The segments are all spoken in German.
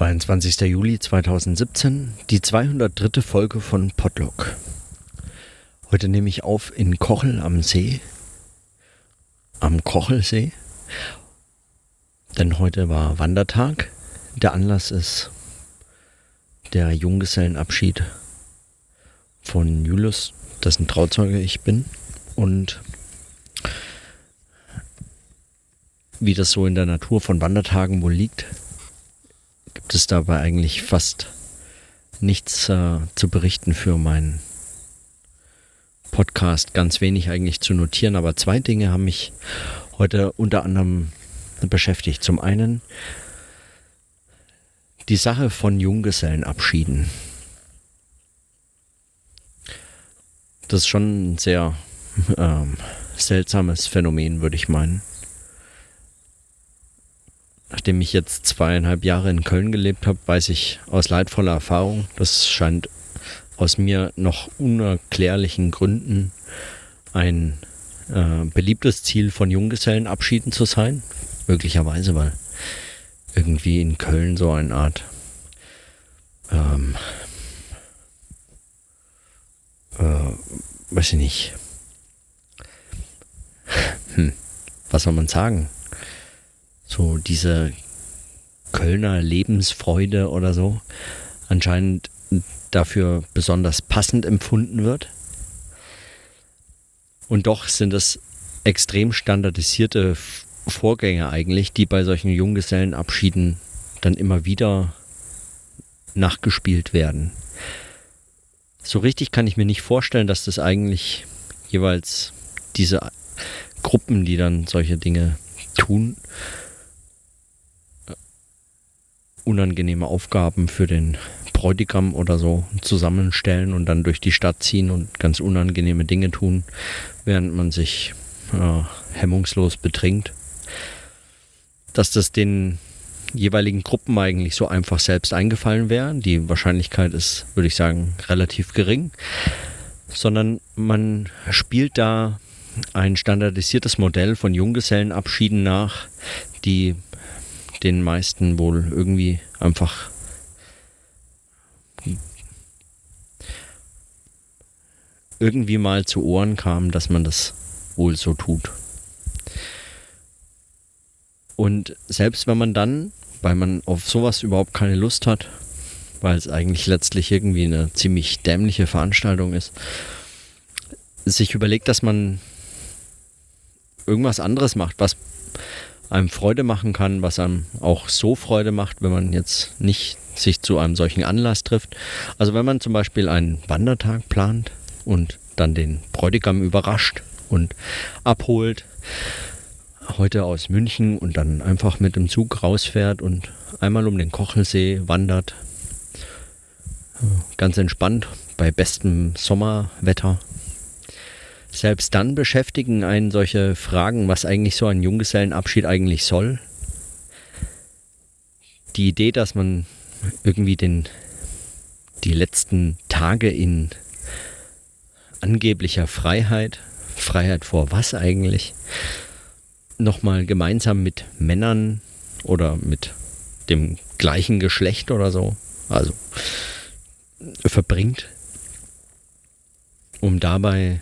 22. Juli 2017, die 203. Folge von Podlog. Heute nehme ich auf in Kochel am See, am Kochelsee, denn heute war Wandertag. Der Anlass ist der Junggesellenabschied von Julius, dessen Trauzeuge ich bin und wie das so in der Natur von Wandertagen wohl liegt, gibt es dabei eigentlich fast nichts äh, zu berichten für meinen Podcast. Ganz wenig eigentlich zu notieren, aber zwei Dinge haben mich heute unter anderem beschäftigt. Zum einen die Sache von Junggesellenabschieden. Das ist schon ein sehr ähm, seltsames Phänomen, würde ich meinen nachdem ich jetzt zweieinhalb Jahre in Köln gelebt habe, weiß ich aus leidvoller Erfahrung, das scheint aus mir noch unerklärlichen Gründen ein äh, beliebtes Ziel von Junggesellenabschieden zu sein. Möglicherweise, weil irgendwie in Köln so eine Art ähm, äh, weiß ich nicht. Hm, was soll man sagen? So diese Kölner Lebensfreude oder so anscheinend dafür besonders passend empfunden wird. Und doch sind es extrem standardisierte Vorgänge eigentlich, die bei solchen Junggesellenabschieden dann immer wieder nachgespielt werden. So richtig kann ich mir nicht vorstellen, dass das eigentlich jeweils diese Gruppen, die dann solche Dinge tun, unangenehme Aufgaben für den Bräutigam oder so zusammenstellen und dann durch die Stadt ziehen und ganz unangenehme Dinge tun, während man sich äh, hemmungslos betrinkt. Dass das den jeweiligen Gruppen eigentlich so einfach selbst eingefallen wäre. Die Wahrscheinlichkeit ist, würde ich sagen, relativ gering. Sondern man spielt da ein standardisiertes Modell von Junggesellenabschieden nach, die den meisten wohl irgendwie einfach irgendwie mal zu Ohren kam, dass man das wohl so tut. Und selbst wenn man dann, weil man auf sowas überhaupt keine Lust hat, weil es eigentlich letztlich irgendwie eine ziemlich dämliche Veranstaltung ist, sich überlegt, dass man irgendwas anderes macht, was einem Freude machen kann, was einem auch so Freude macht, wenn man jetzt nicht sich zu einem solchen Anlass trifft. Also wenn man zum Beispiel einen Wandertag plant und dann den Bräutigam überrascht und abholt, heute aus München und dann einfach mit dem Zug rausfährt und einmal um den Kochelsee wandert, ganz entspannt bei bestem Sommerwetter selbst dann beschäftigen einen solche Fragen, was eigentlich so ein Junggesellenabschied eigentlich soll. Die Idee, dass man irgendwie den, die letzten Tage in angeblicher Freiheit, Freiheit vor was eigentlich, nochmal gemeinsam mit Männern oder mit dem gleichen Geschlecht oder so, also verbringt, um dabei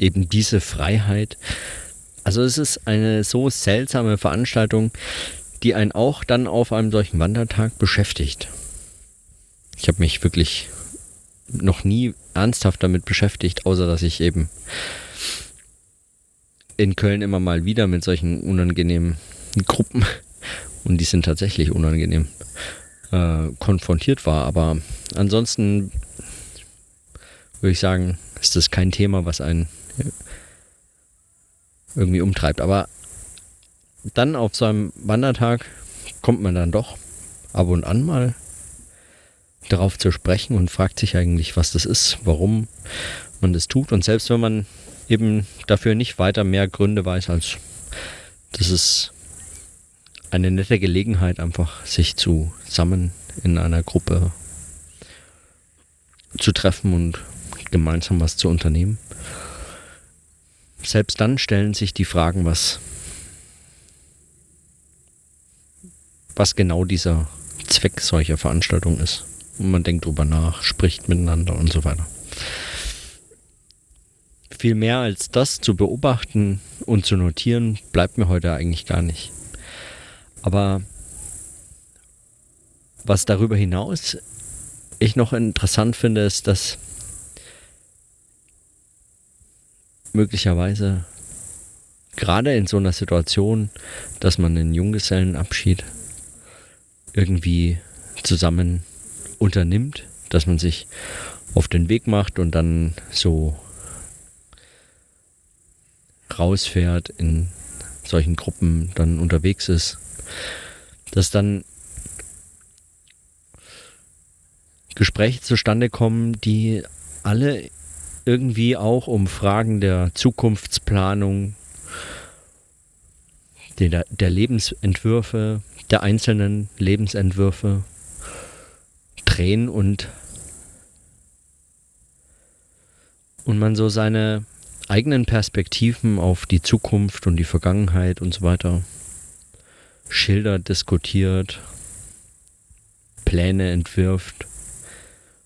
eben diese Freiheit. Also es ist eine so seltsame Veranstaltung, die einen auch dann auf einem solchen Wandertag beschäftigt. Ich habe mich wirklich noch nie ernsthaft damit beschäftigt, außer dass ich eben in Köln immer mal wieder mit solchen unangenehmen Gruppen, und die sind tatsächlich unangenehm, äh, konfrontiert war. Aber ansonsten würde ich sagen, ist das kein Thema, was einen irgendwie umtreibt. Aber dann auf so einem Wandertag kommt man dann doch ab und an mal darauf zu sprechen und fragt sich eigentlich, was das ist, warum man das tut. Und selbst wenn man eben dafür nicht weiter mehr Gründe weiß, als das ist eine nette Gelegenheit, einfach sich zusammen in einer Gruppe zu treffen und gemeinsam was zu unternehmen selbst dann stellen sich die Fragen, was, was genau dieser Zweck solcher Veranstaltungen ist. Und man denkt drüber nach, spricht miteinander und so weiter. Viel mehr als das zu beobachten und zu notieren, bleibt mir heute eigentlich gar nicht. Aber was darüber hinaus ich noch interessant finde, ist, dass möglicherweise gerade in so einer Situation, dass man einen Junggesellenabschied irgendwie zusammen unternimmt, dass man sich auf den Weg macht und dann so rausfährt, in solchen Gruppen dann unterwegs ist, dass dann Gespräche zustande kommen, die alle irgendwie auch um Fragen der Zukunftsplanung, der, der Lebensentwürfe, der einzelnen Lebensentwürfe drehen und, und man so seine eigenen Perspektiven auf die Zukunft und die Vergangenheit und so weiter schildert, diskutiert, Pläne entwirft,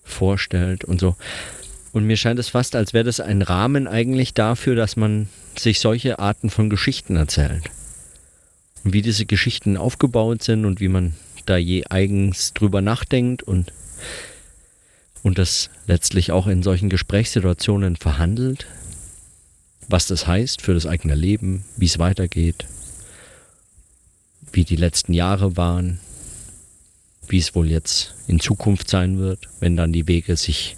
vorstellt und so. Und mir scheint es fast, als wäre das ein Rahmen eigentlich dafür, dass man sich solche Arten von Geschichten erzählt. Und wie diese Geschichten aufgebaut sind und wie man da je eigens drüber nachdenkt und, und das letztlich auch in solchen Gesprächssituationen verhandelt, was das heißt für das eigene Leben, wie es weitergeht, wie die letzten Jahre waren, wie es wohl jetzt in Zukunft sein wird, wenn dann die Wege sich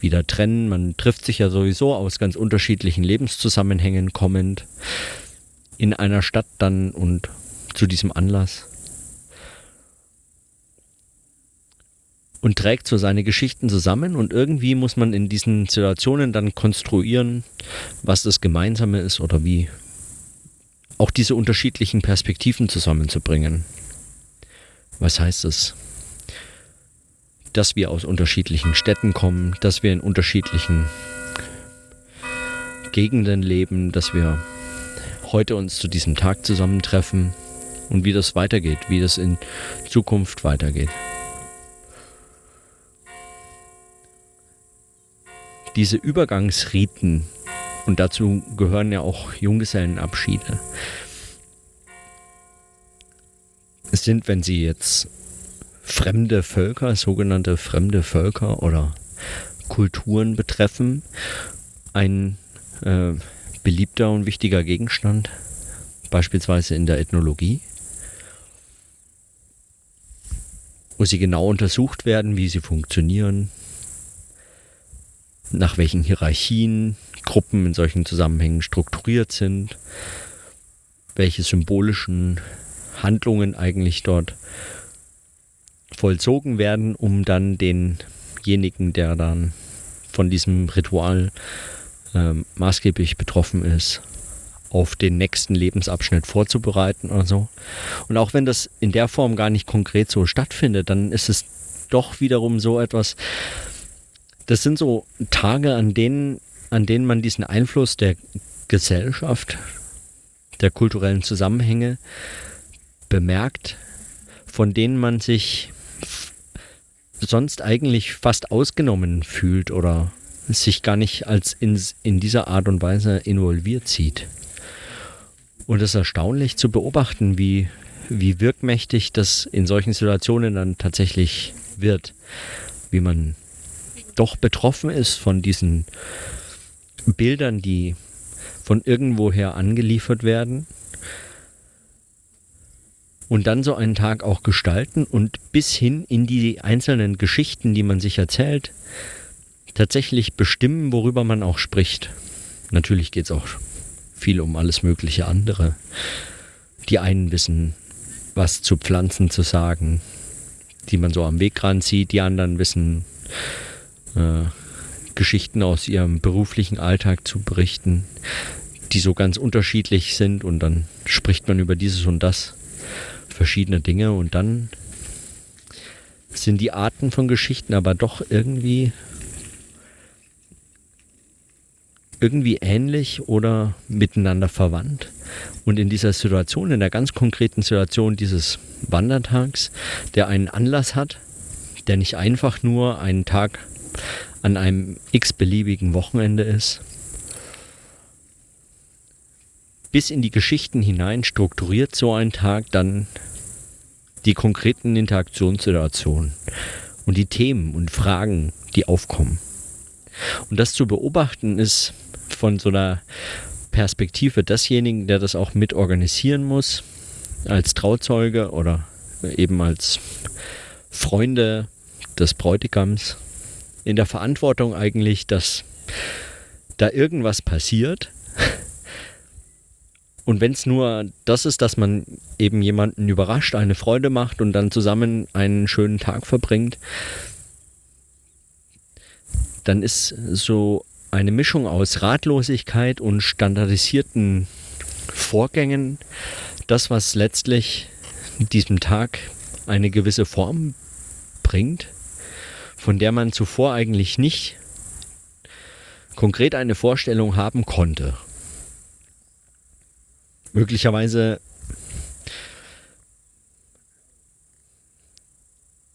wieder trennen. Man trifft sich ja sowieso aus ganz unterschiedlichen Lebenszusammenhängen kommend in einer Stadt dann und zu diesem Anlass. Und trägt so seine Geschichten zusammen und irgendwie muss man in diesen Situationen dann konstruieren, was das Gemeinsame ist oder wie auch diese unterschiedlichen Perspektiven zusammenzubringen. Was heißt das? Dass wir aus unterschiedlichen Städten kommen, dass wir in unterschiedlichen Gegenden leben, dass wir heute uns zu diesem Tag zusammentreffen und wie das weitergeht, wie das in Zukunft weitergeht. Diese Übergangsriten, und dazu gehören ja auch Junggesellenabschiede, sind, wenn sie jetzt fremde Völker, sogenannte fremde Völker oder Kulturen betreffen, ein äh, beliebter und wichtiger Gegenstand, beispielsweise in der Ethnologie, wo sie genau untersucht werden, wie sie funktionieren, nach welchen Hierarchien Gruppen in solchen Zusammenhängen strukturiert sind, welche symbolischen Handlungen eigentlich dort vollzogen werden, um dann denjenigen, der dann von diesem Ritual äh, maßgeblich betroffen ist, auf den nächsten Lebensabschnitt vorzubereiten oder so. Und auch wenn das in der Form gar nicht konkret so stattfindet, dann ist es doch wiederum so etwas, das sind so Tage, an denen, an denen man diesen Einfluss der Gesellschaft, der kulturellen Zusammenhänge bemerkt, von denen man sich sonst eigentlich fast ausgenommen fühlt oder sich gar nicht als in, in dieser Art und Weise involviert sieht. Und es ist erstaunlich zu beobachten, wie, wie wirkmächtig das in solchen Situationen dann tatsächlich wird. Wie man doch betroffen ist von diesen Bildern, die von irgendwoher angeliefert werden und dann so einen Tag auch gestalten und bis hin in die einzelnen Geschichten, die man sich erzählt, tatsächlich bestimmen, worüber man auch spricht. Natürlich geht es auch viel um alles mögliche andere. Die einen wissen, was zu Pflanzen zu sagen, die man so am Wegrand sieht, die anderen wissen, äh, Geschichten aus ihrem beruflichen Alltag zu berichten, die so ganz unterschiedlich sind und dann spricht man über dieses und das verschiedene Dinge und dann sind die Arten von Geschichten aber doch irgendwie irgendwie ähnlich oder miteinander verwandt. Und in dieser Situation, in der ganz konkreten Situation dieses Wandertags, der einen Anlass hat, der nicht einfach nur ein Tag an einem x-beliebigen Wochenende ist, bis in die Geschichten hinein strukturiert so ein Tag dann die konkreten Interaktionssituationen und die Themen und Fragen, die aufkommen. Und das zu beobachten ist von so einer Perspektive desjenigen, der das auch mit organisieren muss, als Trauzeuge oder eben als Freunde des Bräutigams, in der Verantwortung eigentlich, dass da irgendwas passiert. Und wenn es nur das ist, dass man eben jemanden überrascht, eine Freude macht und dann zusammen einen schönen Tag verbringt, dann ist so eine Mischung aus Ratlosigkeit und standardisierten Vorgängen das, was letztlich diesem Tag eine gewisse Form bringt, von der man zuvor eigentlich nicht konkret eine Vorstellung haben konnte. Möglicherweise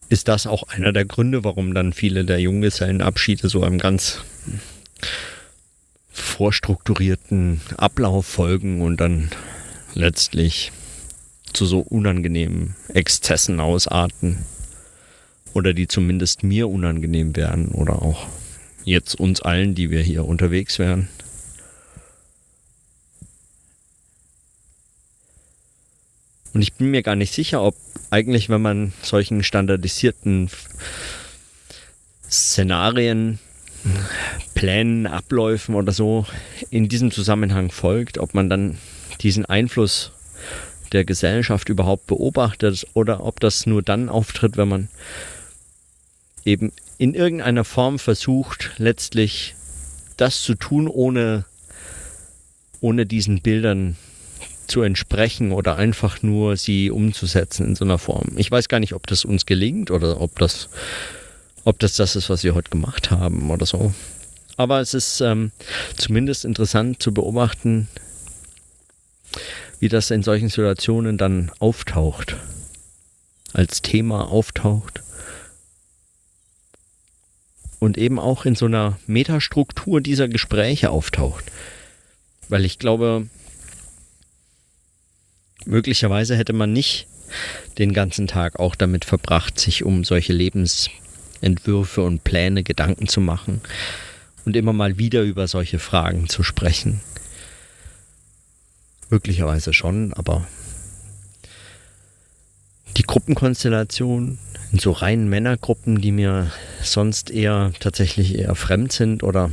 ist das auch einer der Gründe, warum dann viele der Junggesellenabschiede so einem ganz vorstrukturierten Ablauf folgen und dann letztlich zu so unangenehmen Exzessen ausarten oder die zumindest mir unangenehm werden oder auch jetzt uns allen, die wir hier unterwegs wären. Und ich bin mir gar nicht sicher, ob eigentlich, wenn man solchen standardisierten Szenarien, Plänen, Abläufen oder so in diesem Zusammenhang folgt, ob man dann diesen Einfluss der Gesellschaft überhaupt beobachtet oder ob das nur dann auftritt, wenn man eben in irgendeiner Form versucht, letztlich das zu tun, ohne, ohne diesen Bildern zu entsprechen oder einfach nur sie umzusetzen in so einer Form. Ich weiß gar nicht, ob das uns gelingt oder ob das, ob das das ist, was wir heute gemacht haben oder so. Aber es ist ähm, zumindest interessant zu beobachten, wie das in solchen Situationen dann auftaucht, als Thema auftaucht und eben auch in so einer Metastruktur dieser Gespräche auftaucht. Weil ich glaube, möglicherweise hätte man nicht den ganzen Tag auch damit verbracht, sich um solche Lebensentwürfe und Pläne Gedanken zu machen und immer mal wieder über solche Fragen zu sprechen. Möglicherweise schon, aber die Gruppenkonstellation in so reinen Männergruppen, die mir sonst eher tatsächlich eher fremd sind oder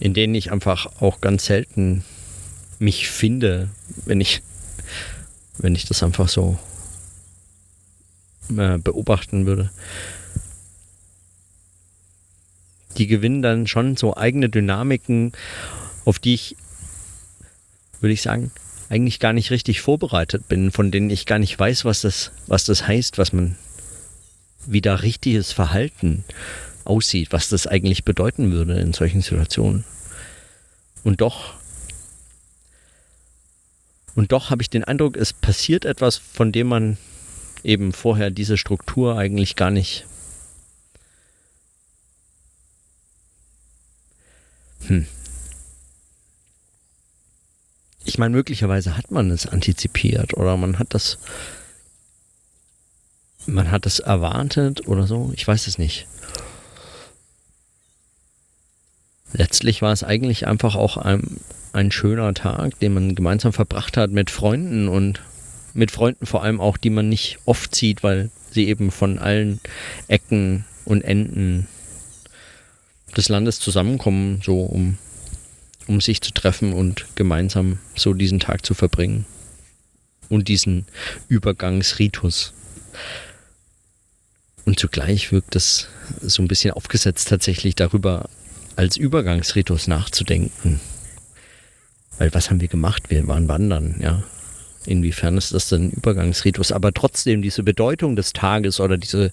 in denen ich einfach auch ganz selten mich finde, wenn ich wenn ich das einfach so äh, beobachten würde. Die gewinnen dann schon so eigene Dynamiken, auf die ich, würde ich sagen, eigentlich gar nicht richtig vorbereitet bin, von denen ich gar nicht weiß, was das, was das heißt, was man, wie da richtiges Verhalten aussieht, was das eigentlich bedeuten würde in solchen Situationen. Und doch und doch habe ich den Eindruck, es passiert etwas, von dem man eben vorher diese Struktur eigentlich gar nicht. Hm. Ich meine, möglicherweise hat man es antizipiert oder man hat das. Man hat es erwartet oder so. Ich weiß es nicht. Letztlich war es eigentlich einfach auch ein, ein schöner Tag, den man gemeinsam verbracht hat mit Freunden und mit Freunden vor allem auch, die man nicht oft sieht, weil sie eben von allen Ecken und Enden des Landes zusammenkommen, so um, um sich zu treffen und gemeinsam so diesen Tag zu verbringen. Und diesen Übergangsritus. Und zugleich wirkt es so ein bisschen aufgesetzt, tatsächlich darüber als Übergangsritus nachzudenken. Weil was haben wir gemacht? Wir waren wandern, ja. Inwiefern ist das denn ein Übergangsritus? Aber trotzdem diese Bedeutung des Tages oder diese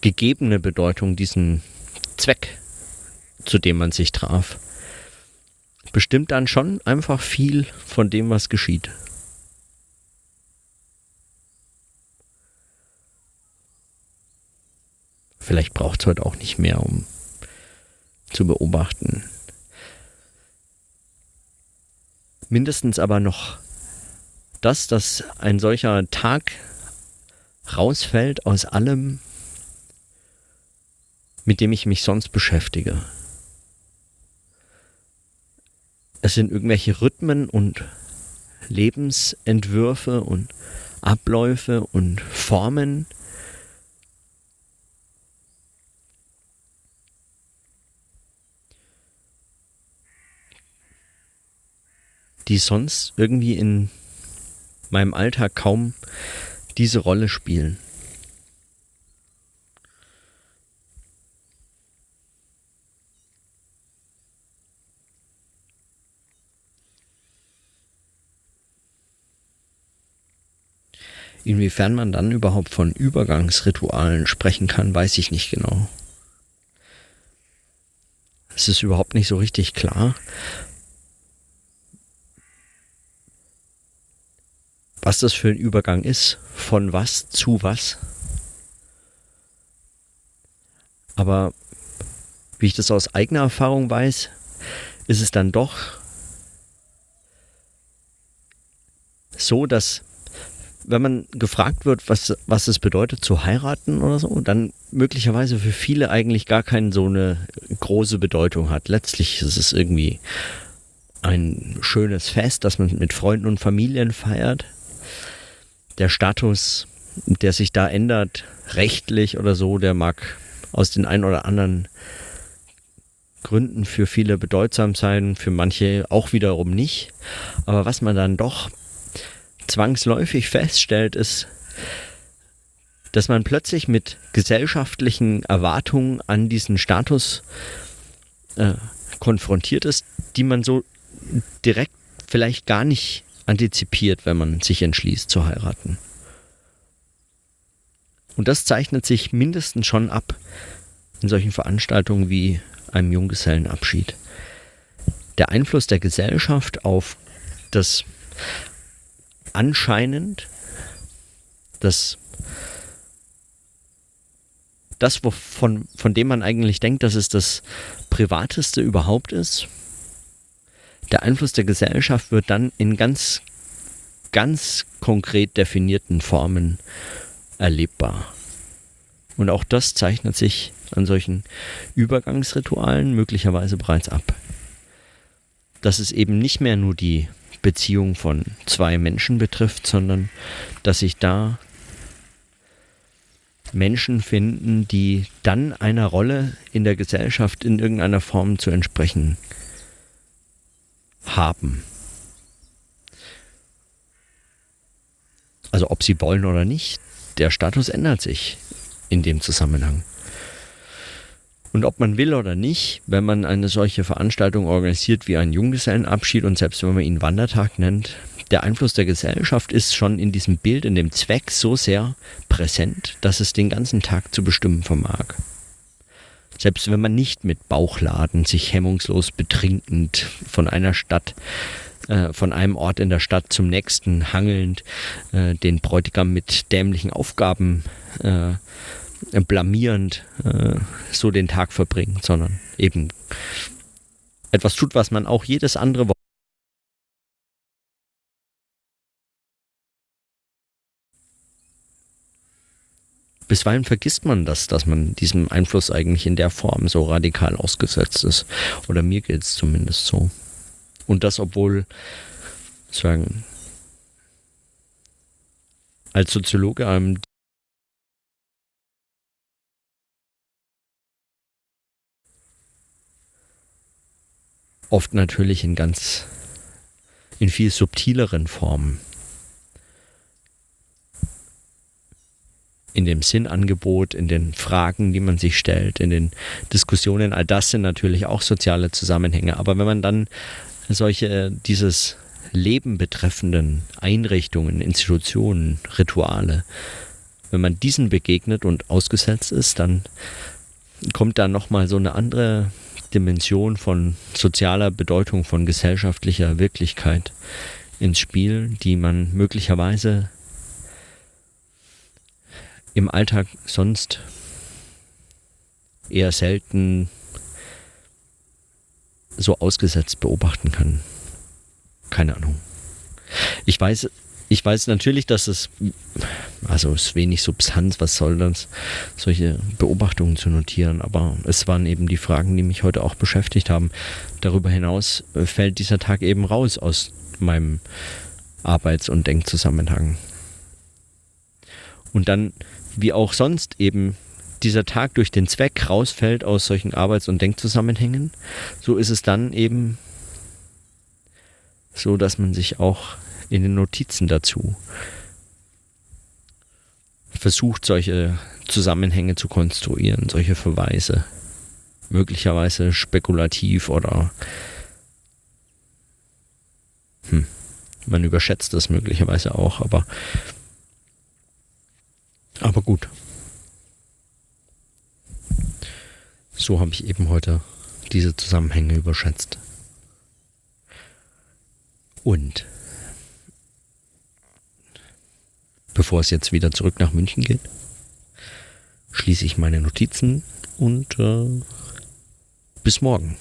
gegebene Bedeutung, diesen Zweck, zu dem man sich traf, bestimmt dann schon einfach viel von dem, was geschieht. Vielleicht braucht es heute auch nicht mehr, um zu beobachten. Mindestens aber noch das, dass ein solcher Tag rausfällt aus allem, mit dem ich mich sonst beschäftige. Es sind irgendwelche Rhythmen und Lebensentwürfe und Abläufe und Formen, die sonst irgendwie in meinem Alltag kaum diese Rolle spielen. Inwiefern man dann überhaupt von Übergangsritualen sprechen kann, weiß ich nicht genau. Es ist überhaupt nicht so richtig klar, was das für ein Übergang ist, von was zu was. Aber wie ich das aus eigener Erfahrung weiß, ist es dann doch so, dass wenn man gefragt wird, was, was es bedeutet zu heiraten oder so, dann möglicherweise für viele eigentlich gar keine so eine große Bedeutung hat. Letztlich ist es irgendwie ein schönes Fest, das man mit Freunden und Familien feiert. Der Status, der sich da ändert, rechtlich oder so, der mag aus den ein oder anderen Gründen für viele bedeutsam sein, für manche auch wiederum nicht. Aber was man dann doch zwangsläufig feststellt, ist, dass man plötzlich mit gesellschaftlichen Erwartungen an diesen Status äh, konfrontiert ist, die man so direkt vielleicht gar nicht antizipiert, wenn man sich entschließt zu heiraten. Und das zeichnet sich mindestens schon ab in solchen Veranstaltungen wie einem Junggesellenabschied. Der Einfluss der Gesellschaft auf das anscheinend das, das von, von dem man eigentlich denkt, dass es das Privateste überhaupt ist, der Einfluss der Gesellschaft wird dann in ganz, ganz konkret definierten Formen erlebbar. Und auch das zeichnet sich an solchen Übergangsritualen möglicherweise bereits ab. Dass es eben nicht mehr nur die Beziehung von zwei Menschen betrifft, sondern dass sich da Menschen finden, die dann einer Rolle in der Gesellschaft in irgendeiner Form zu entsprechen haben. Also ob sie wollen oder nicht, der Status ändert sich in dem Zusammenhang. Und ob man will oder nicht, wenn man eine solche Veranstaltung organisiert wie einen Junggesellenabschied und selbst wenn man ihn Wandertag nennt, der Einfluss der Gesellschaft ist schon in diesem Bild, in dem Zweck so sehr präsent, dass es den ganzen Tag zu bestimmen vermag. Selbst wenn man nicht mit Bauchladen sich hemmungslos betrinkend von einer Stadt, äh, von einem Ort in der Stadt zum nächsten hangelnd, äh, den Bräutigam mit dämlichen Aufgaben äh, blamierend äh, so den Tag verbringt, sondern eben etwas tut, was man auch jedes andere Bisweilen vergisst man das, dass man diesem Einfluss eigentlich in der Form so radikal ausgesetzt ist. Oder mir geht es zumindest so. Und das, obwohl, sagen, als Soziologe einem oft natürlich in ganz, in viel subtileren Formen. In dem Sinnangebot, in den Fragen, die man sich stellt, in den Diskussionen, all das sind natürlich auch soziale Zusammenhänge. Aber wenn man dann solche, dieses Leben betreffenden Einrichtungen, Institutionen, Rituale, wenn man diesen begegnet und ausgesetzt ist, dann kommt da nochmal so eine andere Dimension von sozialer Bedeutung, von gesellschaftlicher Wirklichkeit ins Spiel, die man möglicherweise im Alltag sonst eher selten so ausgesetzt beobachten kann. Keine Ahnung. Ich weiß, ich weiß natürlich, dass es, also es ist wenig Substanz, was soll das, solche Beobachtungen zu notieren, aber es waren eben die Fragen, die mich heute auch beschäftigt haben. Darüber hinaus fällt dieser Tag eben raus aus meinem Arbeits- und Denkzusammenhang. Und dann, wie auch sonst eben dieser Tag durch den Zweck rausfällt aus solchen Arbeits- und Denkzusammenhängen, so ist es dann eben so, dass man sich auch in den Notizen dazu versucht, solche Zusammenhänge zu konstruieren, solche Verweise. Möglicherweise spekulativ oder hm, man überschätzt das möglicherweise auch, aber aber gut. So habe ich eben heute diese Zusammenhänge überschätzt. Und bevor es jetzt wieder zurück nach München geht, schließe ich meine Notizen und äh, bis morgen.